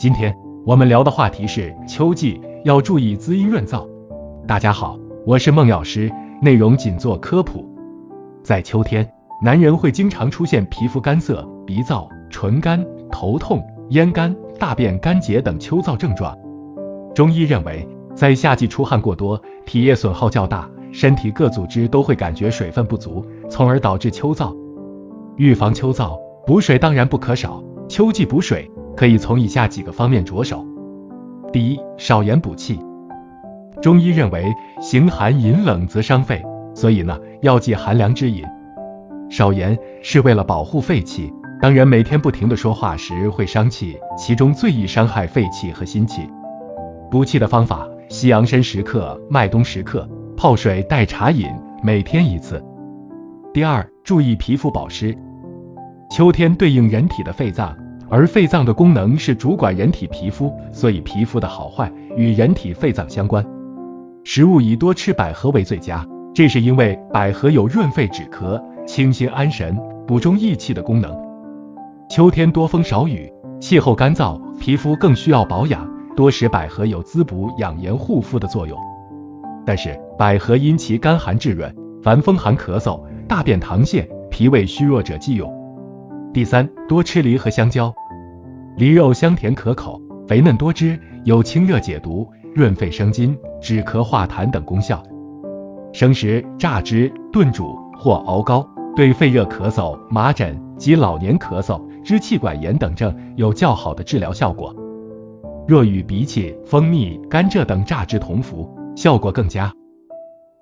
今天我们聊的话题是秋季要注意滋阴润燥。大家好，我是孟药师，内容仅做科普。在秋天，男人会经常出现皮肤干涩、鼻燥、唇干、头痛、咽干、大便干结等秋燥症状。中医认为，在夏季出汗过多，体液损耗较大，身体各组织都会感觉水分不足，从而导致秋燥。预防秋燥，补水当然不可少。秋季补水可以从以下几个方面着手。第一，少盐补气。中医认为，形寒饮冷则伤肺，所以呢，要忌寒凉之饮。少盐是为了保护肺气。当人每天不停的说话时会伤气，其中最易伤害肺气和心气。补气的方法：西洋参十克，麦冬十克，泡水代茶饮，每天一次。第二，注意皮肤保湿。秋天对应人体的肺脏，而肺脏的功能是主管人体皮肤，所以皮肤的好坏与人体肺脏相关。食物以多吃百合为最佳，这是因为百合有润肺止咳、清心安神、补中益气的功能。秋天多风少雨，气候干燥，皮肤更需要保养。多食百合有滋补养颜护肤的作用，但是百合因其甘寒质润，凡风寒咳嗽、大便溏泻、脾胃虚弱者忌用。第三，多吃梨和香蕉，梨肉香甜可口，肥嫩多汁，有清热解毒、润肺生津、止咳化痰等功效。生食、榨汁、炖煮或熬膏，对肺热咳嗽、麻疹及老年咳嗽、支气管炎等症有较好的治疗效果。若与荸荠、蜂蜜、甘蔗等榨汁同服，效果更佳。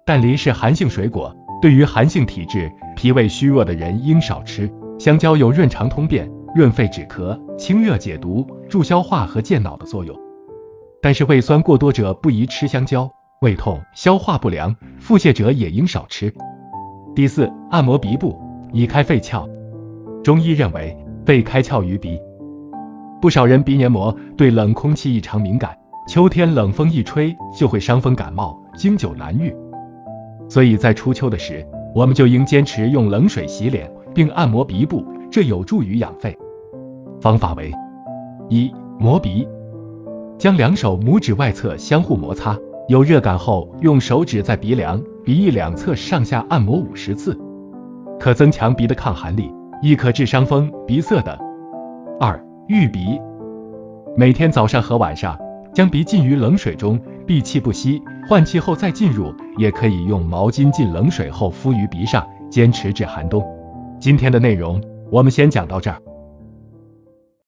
但梨是寒性水果，对于寒性体质、脾胃虚弱的人应少吃。香蕉有润肠通便、润肺止咳、清热解毒、助消化和健脑的作用。但是胃酸过多者不宜吃香蕉，胃痛、消化不良、腹泻者也应少吃。第四，按摩鼻部以开肺窍。中医认为，肺开窍于鼻。不少人鼻黏膜对冷空气异常敏感，秋天冷风一吹就会伤风感冒，经久难愈。所以在初秋的时，我们就应坚持用冷水洗脸，并按摩鼻部，这有助于养肺。方法为：一、摩鼻，将两手拇指外侧相互摩擦，有热感后，用手指在鼻梁、鼻翼两侧上下按摩五十次，可增强鼻的抗寒力，亦可治伤风、鼻塞等。二、浴鼻，每天早上和晚上将鼻浸于冷水中，闭气不息，换气后再进入。也可以用毛巾浸冷水后敷于鼻上，坚持至寒冬。今天的内容我们先讲到这儿。